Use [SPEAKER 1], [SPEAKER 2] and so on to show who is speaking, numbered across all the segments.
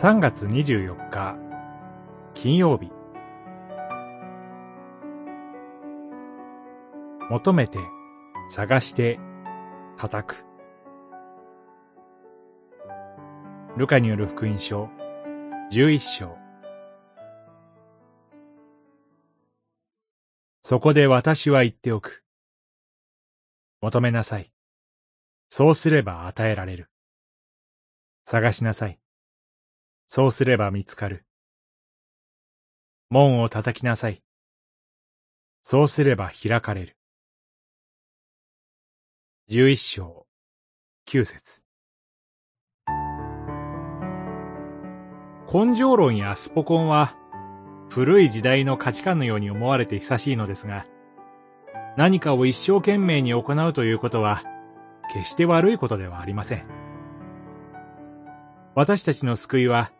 [SPEAKER 1] 3月24日金曜日求めて探して叩くルカによる福音書11章そこで私は言っておく。求めなさい。そうすれば与えられる。探しなさい。そうすれば見つかる。門を叩きなさい。そうすれば開かれる。十一章、九節。根性論やスポコンは、古い時代の価値観のように思われて久しいのですが、何かを一生懸命に行うということは、決して悪いことではありません。私たちの救いは、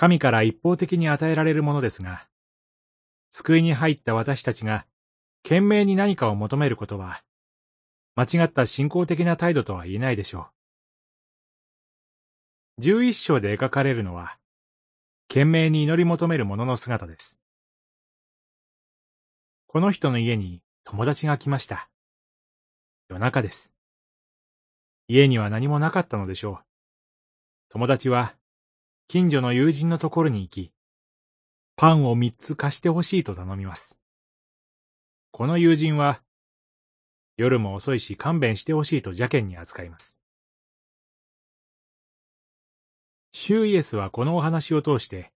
[SPEAKER 1] 神から一方的に与えられるものですが、救いに入った私たちが、懸命に何かを求めることは、間違った信仰的な態度とは言えないでしょう。十一章で描かれるのは、懸命に祈り求める者の姿です。この人の家に友達が来ました。夜中です。家には何もなかったのでしょう。友達は近所の友人のところに行き、パンを三つ貸してほしいと頼みます。この友人は、夜も遅いし勘弁してほしいと邪険に扱います。シューイエスはこのお話を通して、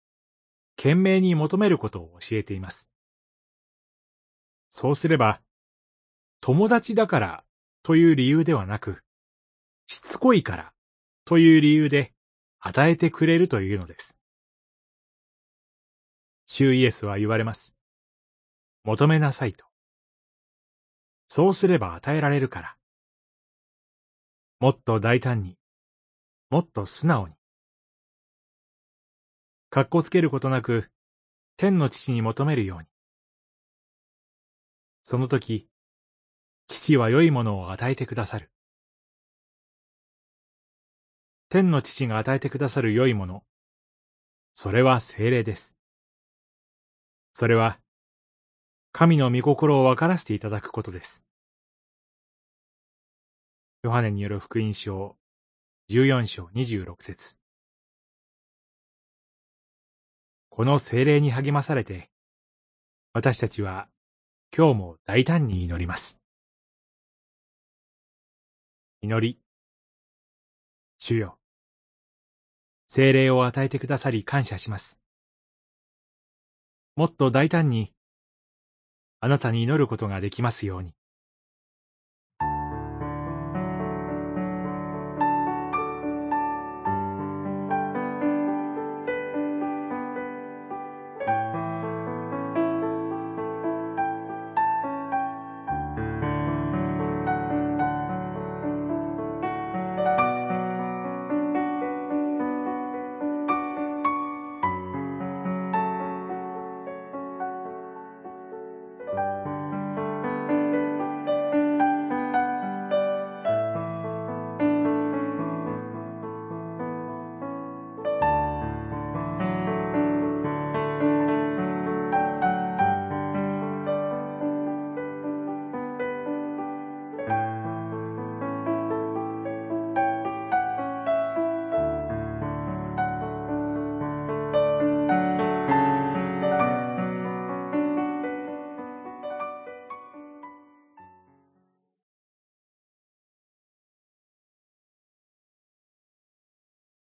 [SPEAKER 1] 懸命に求めることを教えています。そうすれば、友達だからという理由ではなく、しつこいからという理由で与えてくれるというのです。主イエスは言われます。求めなさいと。そうすれば与えられるから。もっと大胆に、もっと素直に。かっこつけることなく、天の父に求めるように。その時、父は良いものを与えてくださる。天の父が与えてくださる良いもの。それは精霊です。それは、神の御心を分からせていただくことです。ヨハネによる福音書14章26節この精霊に励まされて、私たちは今日も大胆に祈ります。祈り。主よ。精霊を与えてくださり感謝します。もっと大胆に、あなたに祈ることができますように。